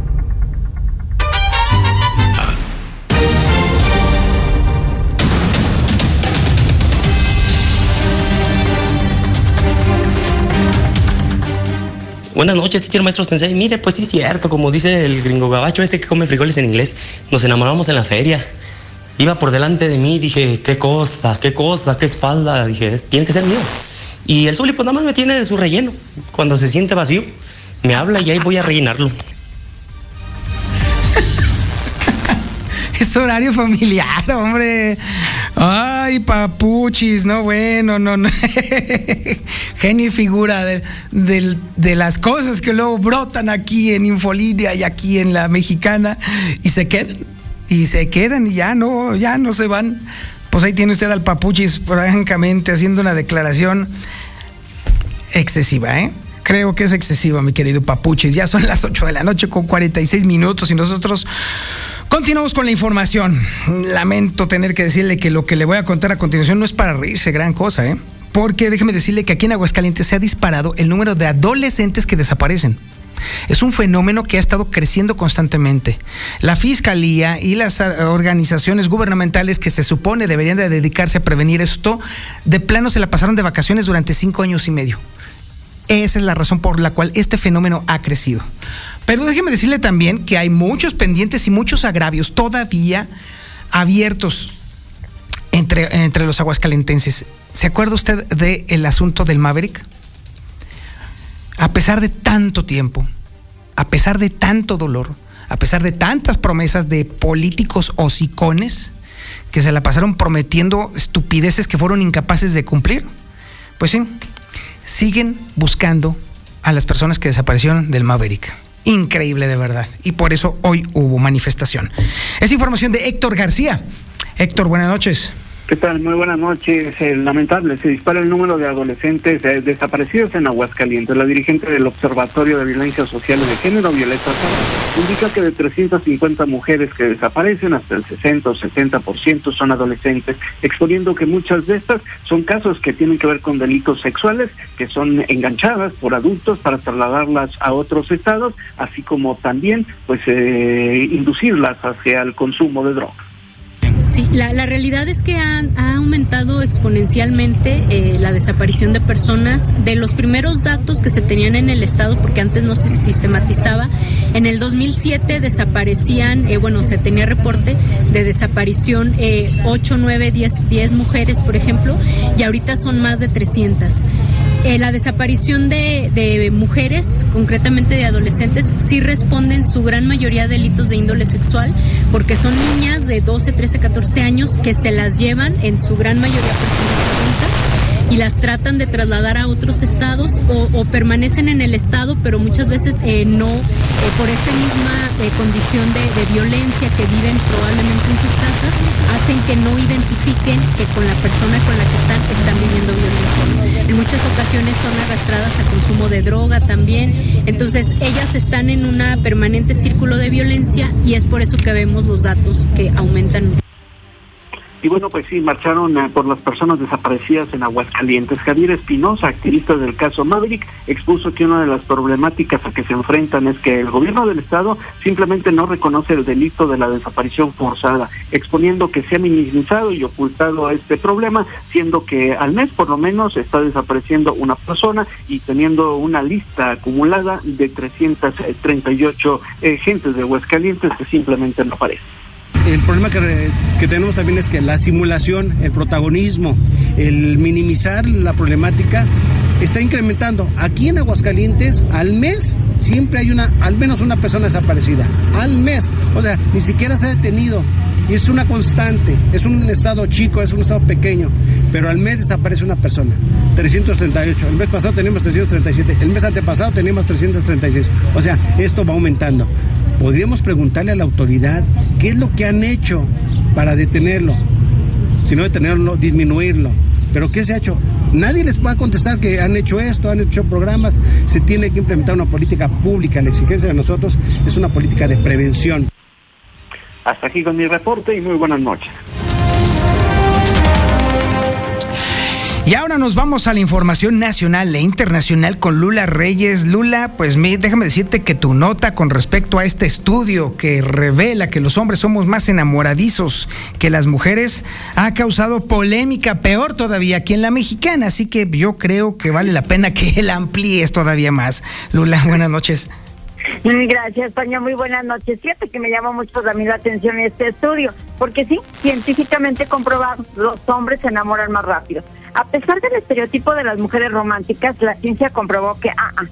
Buenas noches, teacher maestro sensei. Mire, pues sí es cierto, como dice el gringo gabacho ese que come frijoles en inglés, nos enamoramos en la feria. Iba por delante de mí, dije, qué cosa, qué cosa, qué espalda. Dije, tiene que ser mío. Y el Zuli pues nada más me tiene de su relleno. Cuando se siente vacío, me habla y ahí voy a rellenarlo. es horario familiar, hombre. Ay, papuchis, no, bueno, no, no. Genio y figura de, de, las cosas que luego brotan aquí en Infolidia y aquí en la mexicana y se quedan. Y se quedan y ya no, ya no se van. Pues ahí tiene usted al papuchis francamente haciendo una declaración excesiva, ¿eh? Creo que es excesiva, mi querido Papuchis. Ya son las 8 de la noche con 46 minutos y nosotros continuamos con la información. Lamento tener que decirle que lo que le voy a contar a continuación no es para reírse, gran cosa, ¿eh? Porque déjeme decirle que aquí en Aguascalientes se ha disparado el número de adolescentes que desaparecen. Es un fenómeno que ha estado creciendo constantemente. La Fiscalía y las organizaciones gubernamentales que se supone deberían de dedicarse a prevenir esto, de plano se la pasaron de vacaciones durante cinco años y medio. Esa es la razón por la cual este fenómeno ha crecido. Pero déjeme decirle también que hay muchos pendientes y muchos agravios todavía abiertos entre, entre los aguascalentenses. ¿Se acuerda usted del asunto del Maverick? A pesar de tanto tiempo, a pesar de tanto dolor, a pesar de tantas promesas de políticos hocicones que se la pasaron prometiendo estupideces que fueron incapaces de cumplir, pues sí, siguen buscando a las personas que desaparecieron del Maverick. Increíble de verdad. Y por eso hoy hubo manifestación. Es información de Héctor García. Héctor, buenas noches. ¿Qué tal? Muy buenas noches. lamentable, se dispara el número de adolescentes eh, desaparecidos en Aguascalientes. La dirigente del Observatorio de Violencia Social y de Género, Violeta Sara, indica que de 350 mujeres que desaparecen, hasta el 60 o 60% son adolescentes, exponiendo que muchas de estas son casos que tienen que ver con delitos sexuales, que son enganchadas por adultos para trasladarlas a otros estados, así como también pues eh, inducirlas hacia el consumo de drogas. Sí, la, realidad es que ha, aumentado exponencialmente eh, la desaparición de personas. De los primeros datos que se tenían en el Estado, porque antes no se sistematizaba, en el 2007 desaparecían, eh, bueno, se tenía reporte de desaparición eh, 8, 9, 10, 10 mujeres, por ejemplo, y ahorita son más de 300. Eh, la desaparición de, mujeres, concretamente de adolescentes, sí responden en su gran mayoría a delitos de índole sexual, porque son niñas de 12, 13, 14 años que se las llevan en su gran mayoría personas y las tratan de trasladar a otros estados o, permanecen en el estado, pero muchas veces eh, no, eh, por esta misma eh, condición de, de, violencia que viven probablemente en sus casas, hacen que no identifiquen que con la persona con la que están están viviendo violencia. En muchas ocasiones son arrastradas a consumo de droga también, entonces ellas están en un permanente círculo de violencia y es por eso que vemos los datos que aumentan. Y bueno, pues sí, marcharon eh, por las personas desaparecidas en Aguascalientes. Javier Espinosa, activista del caso Maverick, expuso que una de las problemáticas a que se enfrentan es que el gobierno del estado simplemente no reconoce el delito de la desaparición forzada, exponiendo que se ha minimizado y ocultado este problema, siendo que al mes por lo menos está desapareciendo una persona y teniendo una lista acumulada de 338 eh, gentes de Aguascalientes que simplemente no aparecen el problema que, que, tenemos también es que la simulación, el protagonismo, el minimizar la problemática está incrementando. Aquí en Aguascalientes, al mes, siempre hay una, al menos una persona desaparecida. Al mes. O sea, ni siquiera se ha detenido Y es una constante, es un estado chico, es un estado pequeño, pero al mes desaparece una persona. 338, el mes pasado teníamos 337, el mes antepasado teníamos 336. O sea, esto va aumentando. Podríamos preguntarle a la autoridad qué es lo que han hecho para detenerlo. Si no detenerlo, disminuirlo. Pero ¿qué se ha hecho? Nadie les a contestar que han hecho esto, han hecho programas. Se tiene que implementar una política pública. La exigencia de nosotros es una política de prevención. Hasta aquí con mi reporte y muy buenas noches. Y ahora nos vamos a la información nacional e internacional con Lula Reyes. Lula, pues déjame decirte que tu nota con respecto a este estudio que revela que los hombres somos más enamoradizos que las mujeres ha causado polémica, peor todavía aquí en la mexicana. Así que yo creo que vale la pena que él amplíes todavía más. Lula, buenas noches. Gracias, Toño. Muy buenas noches. Fíjate que me llama mucho también la atención este estudio, porque sí, científicamente comprobado, los hombres se enamoran más rápido. A pesar del estereotipo de las mujeres románticas, la ciencia comprobó que ah, ah,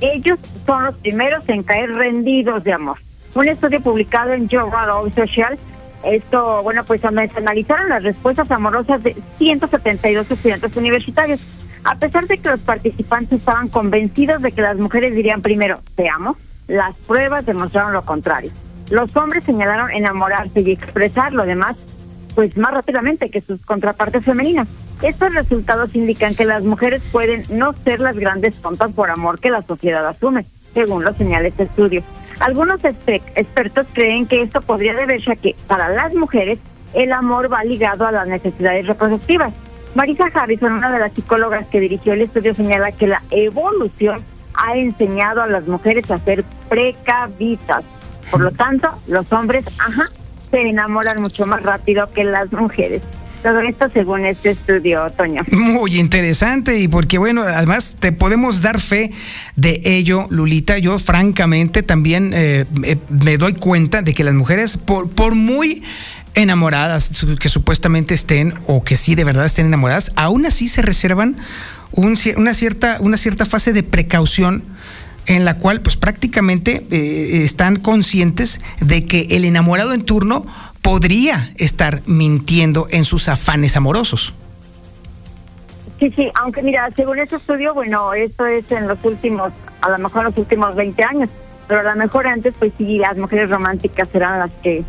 ellos son los primeros en caer rendidos de amor. Un estudio publicado en Journal of Social, esto, bueno, pues analizaron las respuestas amorosas de 172 estudiantes universitarios. A pesar de que los participantes estaban convencidos de que las mujeres dirían primero, te amo, las pruebas demostraron lo contrario. Los hombres señalaron enamorarse y expresar lo demás, pues más rápidamente que sus contrapartes femeninas. Estos resultados indican que las mujeres pueden no ser las grandes tontas por amor que la sociedad asume, según lo señala este estudio. Algunos expertos creen que esto podría deberse a que para las mujeres el amor va ligado a las necesidades reproductivas. Marisa Harrison, una de las psicólogas que dirigió el estudio, señala que la evolución ha enseñado a las mujeres a ser precavidas. Por lo tanto, los hombres, ajá, se enamoran mucho más rápido que las mujeres. Todo esto según este estudio, Toño. Muy interesante y porque bueno, además te podemos dar fe de ello, Lulita. Yo francamente también eh, me doy cuenta de que las mujeres, por, por muy enamoradas que supuestamente estén o que sí de verdad estén enamoradas, aún así se reservan una, cierta, una cierta fase de precaución en la cual pues prácticamente eh, están conscientes de que el enamorado en turno podría estar mintiendo en sus afanes amorosos. Sí, sí, aunque mira, según ese estudio, bueno, esto es en los últimos, a lo mejor los últimos 20 años, pero a lo mejor antes, pues sí, las mujeres románticas eran las que,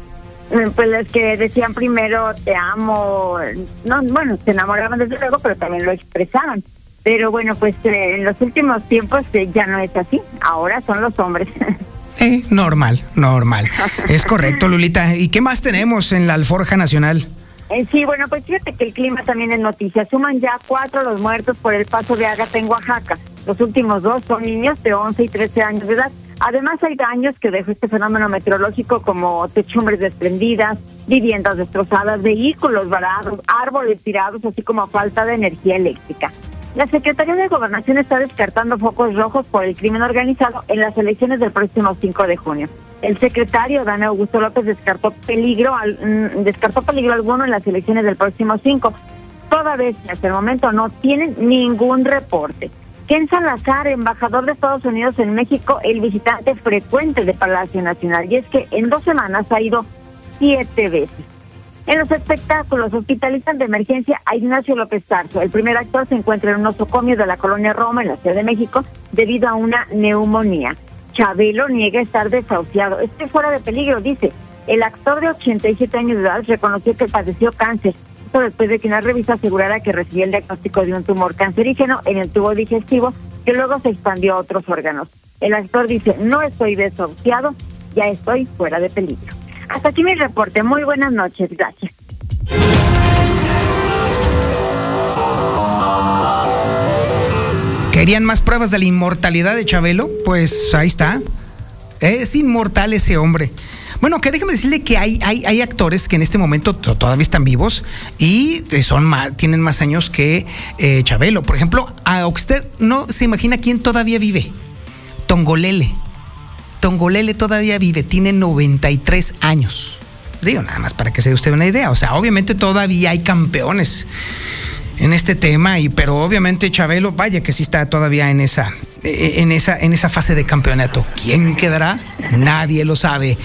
eh, pues las que decían primero te amo, no, bueno, se enamoraban desde luego, pero también lo expresaban. Pero bueno, pues eh, en los últimos tiempos eh, ya no es así, ahora son los hombres. Eh, normal, normal. Es correcto, Lulita. ¿Y qué más tenemos en la Alforja Nacional? Eh, sí, bueno, pues fíjate que el clima también es noticia. Suman ya cuatro los muertos por el paso de Ágata en Oaxaca. Los últimos dos son niños de 11 y 13 años de edad. Además hay daños que dejó este fenómeno meteorológico como techumbres desprendidas, viviendas destrozadas, vehículos varados, árboles tirados, así como falta de energía eléctrica. La Secretaría de Gobernación está descartando focos rojos por el crimen organizado en las elecciones del próximo 5 de junio. El secretario Dan Augusto López descartó peligro, mm, descartó peligro alguno en las elecciones del próximo 5, toda vez que hasta el momento no tienen ningún reporte. Ken Salazar, embajador de Estados Unidos en México, el visitante frecuente de Palacio Nacional, y es que en dos semanas ha ido siete veces. En los espectáculos hospitalizan de emergencia a Ignacio López Tarso. El primer actor se encuentra en un nosocomio de la colonia Roma, en la Ciudad de México, debido a una neumonía. Chabelo niega estar desahuciado. Estoy fuera de peligro, dice. El actor de 87 años de edad reconoció que padeció cáncer. Esto después de que una revista asegurara que recibió el diagnóstico de un tumor cancerígeno en el tubo digestivo que luego se expandió a otros órganos. El actor dice, no estoy desahuciado, ya estoy fuera de peligro. Hasta aquí mi reporte. Muy buenas noches. Gracias. ¿Querían más pruebas de la inmortalidad de Chabelo? Pues ahí está. Es inmortal ese hombre. Bueno, que déjame decirle que hay, hay, actores que en este momento todavía están vivos y son más, tienen más años que eh, Chabelo. Por ejemplo, a usted no se imagina quién todavía vive. Tongolele. Tongolele todavía vive, tiene 93 años. Digo, nada más para que se dé usted una idea. O sea, obviamente todavía hay campeones en este tema, y, pero obviamente Chabelo, vaya que sí está todavía en esa, en esa, en esa fase de campeonato. ¿Quién quedará? Nadie lo sabe.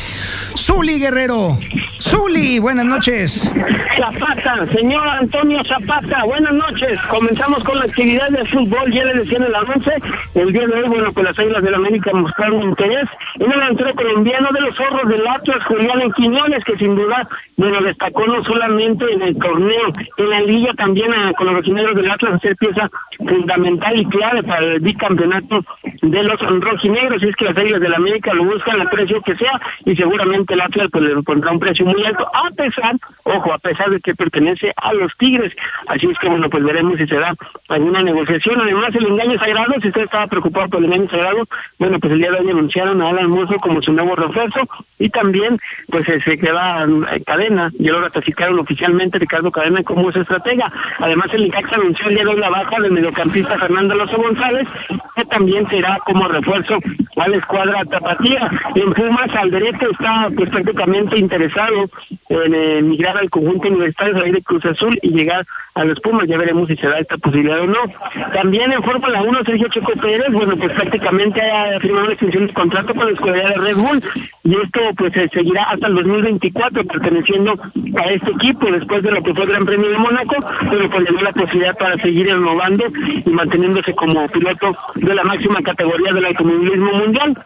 Zuli Guerrero. Zuli, buenas noches. Zapata, señor Antonio Zapata, buenas noches. Comenzamos con la actividad de fútbol, ya le decían la 11. El día de hoy, bueno, pues las Águilas del América mostraron interés en el delantero colombiano de los zorros del Atlas, Julián Quiñones, que sin duda, bueno, destacó no solamente en el torneo, en la liga también ah, con los rojineros del Atlas, hacer pieza fundamental y clave para el bicampeonato de los rojinegros. Y es que las Águilas del América lo buscan a precio que sea y seguramente el Atlas pues le pondrá un precio muy alto, a pesar, ojo, a pesar de que pertenece a los Tigres. Así es que bueno, pues veremos si se da alguna negociación. Además, el engaño sagrado, si usted estaba preocupado por el engaño sagrado, bueno, pues el día de hoy anunciaron a Alan Mozo como su nuevo refuerzo y también pues se queda eh, Cadena, ya lo ratificaron oficialmente Ricardo Cadena como su estratega. Además, el INCAX anunció el día de hoy la baja del mediocampista Fernando Alonso González, también será como refuerzo a la escuadra tapatía. En Pumas, Alderete está pues prácticamente interesado en emigrar al conjunto universitario, salir de Cruz Azul y llegar a los Pumas. Ya veremos si se da esta posibilidad o no. También en Fórmula 1, Sergio Checo Pérez, bueno, pues prácticamente ha firmado una extensión de contrato con la escuadra de Red Bull y esto pues seguirá hasta el 2024 perteneciendo a este equipo después de lo que fue el Gran Premio de Mónaco, pero pues le la posibilidad para seguir renovando y manteniéndose como piloto de la máxima categoría del automovilismo mundial.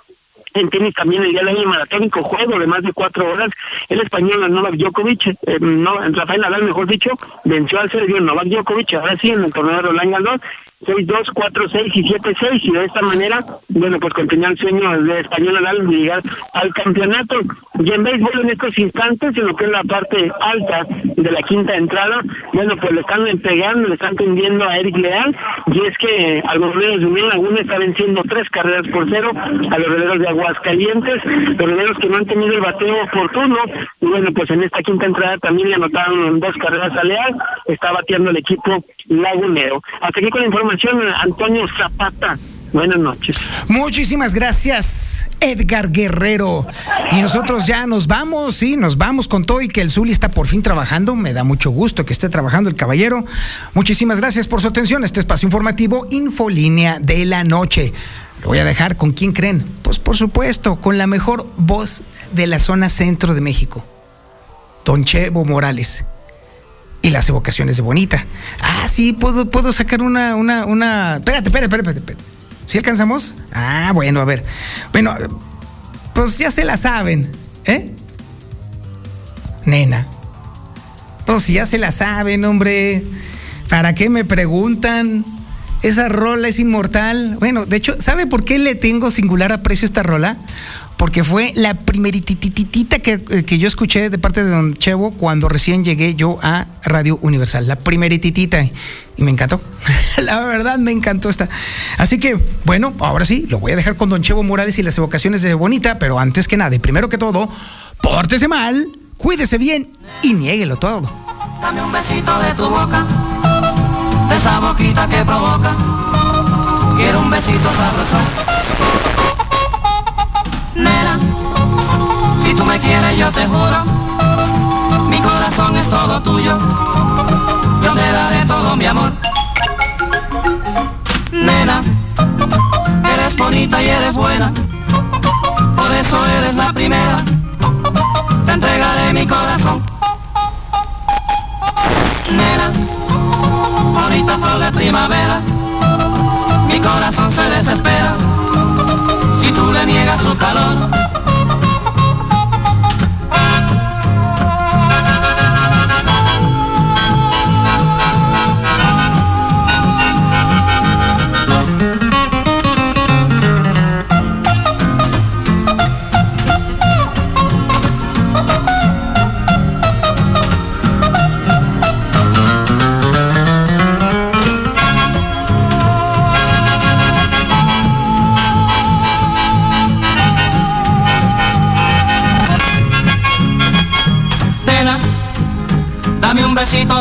En tenis también el día de hoy maratónico juego de más de cuatro horas el español Novak Djokovic eh, no Rafael Nadal mejor dicho venció al serbio Novak Djokovic ahora sí en el torneo de Roland Garros 6, 2, 4, 6 y 7, 6 y de esta manera, bueno, pues continúa el sueño de Español de llegar al campeonato. Y en béisbol en estos instantes, en lo que es la parte alta de la quinta entrada, bueno, pues le están pegando, le están tendiendo a Eric Leal y es que a los Releros de Unión Laguna está venciendo tres carreras por cero a los Releros de Aguascalientes, los Releros que no han tenido el bateo oportuno y bueno, pues en esta quinta entrada también le anotaron dos carreras a Leal, está bateando el equipo lagunero. Hasta aquí con la información, Antonio Zapata. Buenas noches. Muchísimas gracias, Edgar Guerrero. Y nosotros ya nos vamos, sí, nos vamos con todo y que el Zuli está por fin trabajando. Me da mucho gusto que esté trabajando el caballero. Muchísimas gracias por su atención. Este espacio informativo, Infolínea de la Noche. Lo voy a dejar con quién creen. Pues por supuesto, con la mejor voz de la zona centro de México, Don Chevo Morales y las evocaciones de Bonita. Ah, sí, puedo, puedo sacar una, una, una. Espérate, espérate, espérate, espérate. ¿Sí alcanzamos? Ah, bueno, a ver. Bueno, pues ya se la saben, ¿eh? Nena. Pues ya se la saben, hombre. ¿Para qué me preguntan? Esa rola es inmortal. Bueno, de hecho, ¿sabe por qué le tengo singular aprecio a esta rola? Porque fue la primeritititita que, eh, que yo escuché de parte de Don Chevo cuando recién llegué yo a Radio Universal. La primerititita. Y me encantó. la verdad me encantó esta. Así que, bueno, ahora sí, lo voy a dejar con Don Chevo Morales y las evocaciones de Bonita, pero antes que nada, y primero que todo, pórtese mal, cuídese bien y niéguelo todo. Dame un besito de tu boca, de esa boquita que provoca. Quiero un besito sabroso Nena, si tú me quieres yo te juro, mi corazón es todo tuyo, yo te daré todo mi amor. Nena, eres bonita y eres buena, por eso eres la primera, te entregaré mi corazón. Nena, bonita flor de primavera, mi corazón se desespera tú le niegas su calor.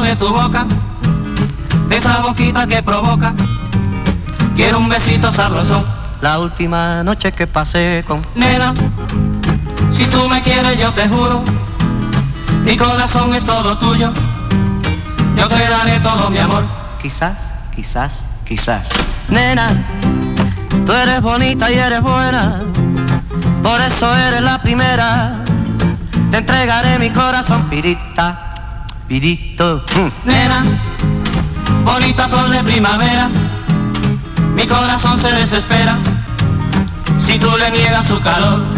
De tu boca, de esa boquita que provoca. Quiero un besito sabroso. La última noche que pasé con nena. Si tú me quieres yo te juro, mi corazón es todo tuyo. Yo te daré todo mi amor. Quizás, quizás, quizás. Nena, Tú eres bonita y eres buena, por eso eres la primera. Te entregaré mi corazón, pirita, pirito. Mm. Nena, bonita flor de primavera, mi corazón se desespera si tú le niegas su calor.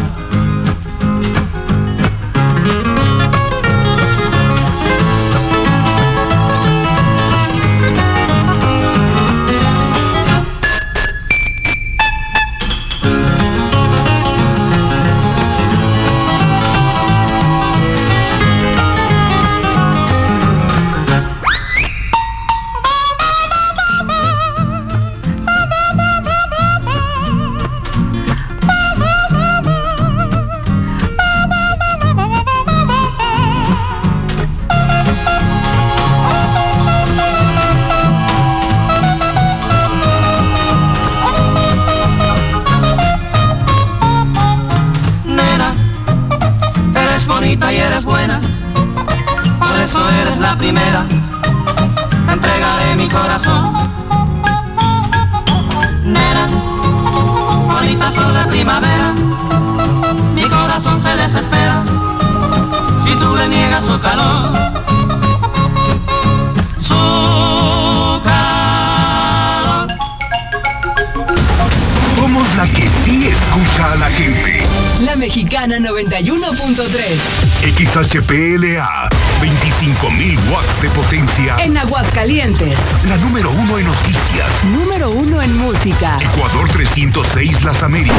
Mexicana 91.3. XHPLA, 25.000 watts de potencia. En Aguascalientes. La número uno en noticias. Número uno en música. Ecuador 306 Las Américas.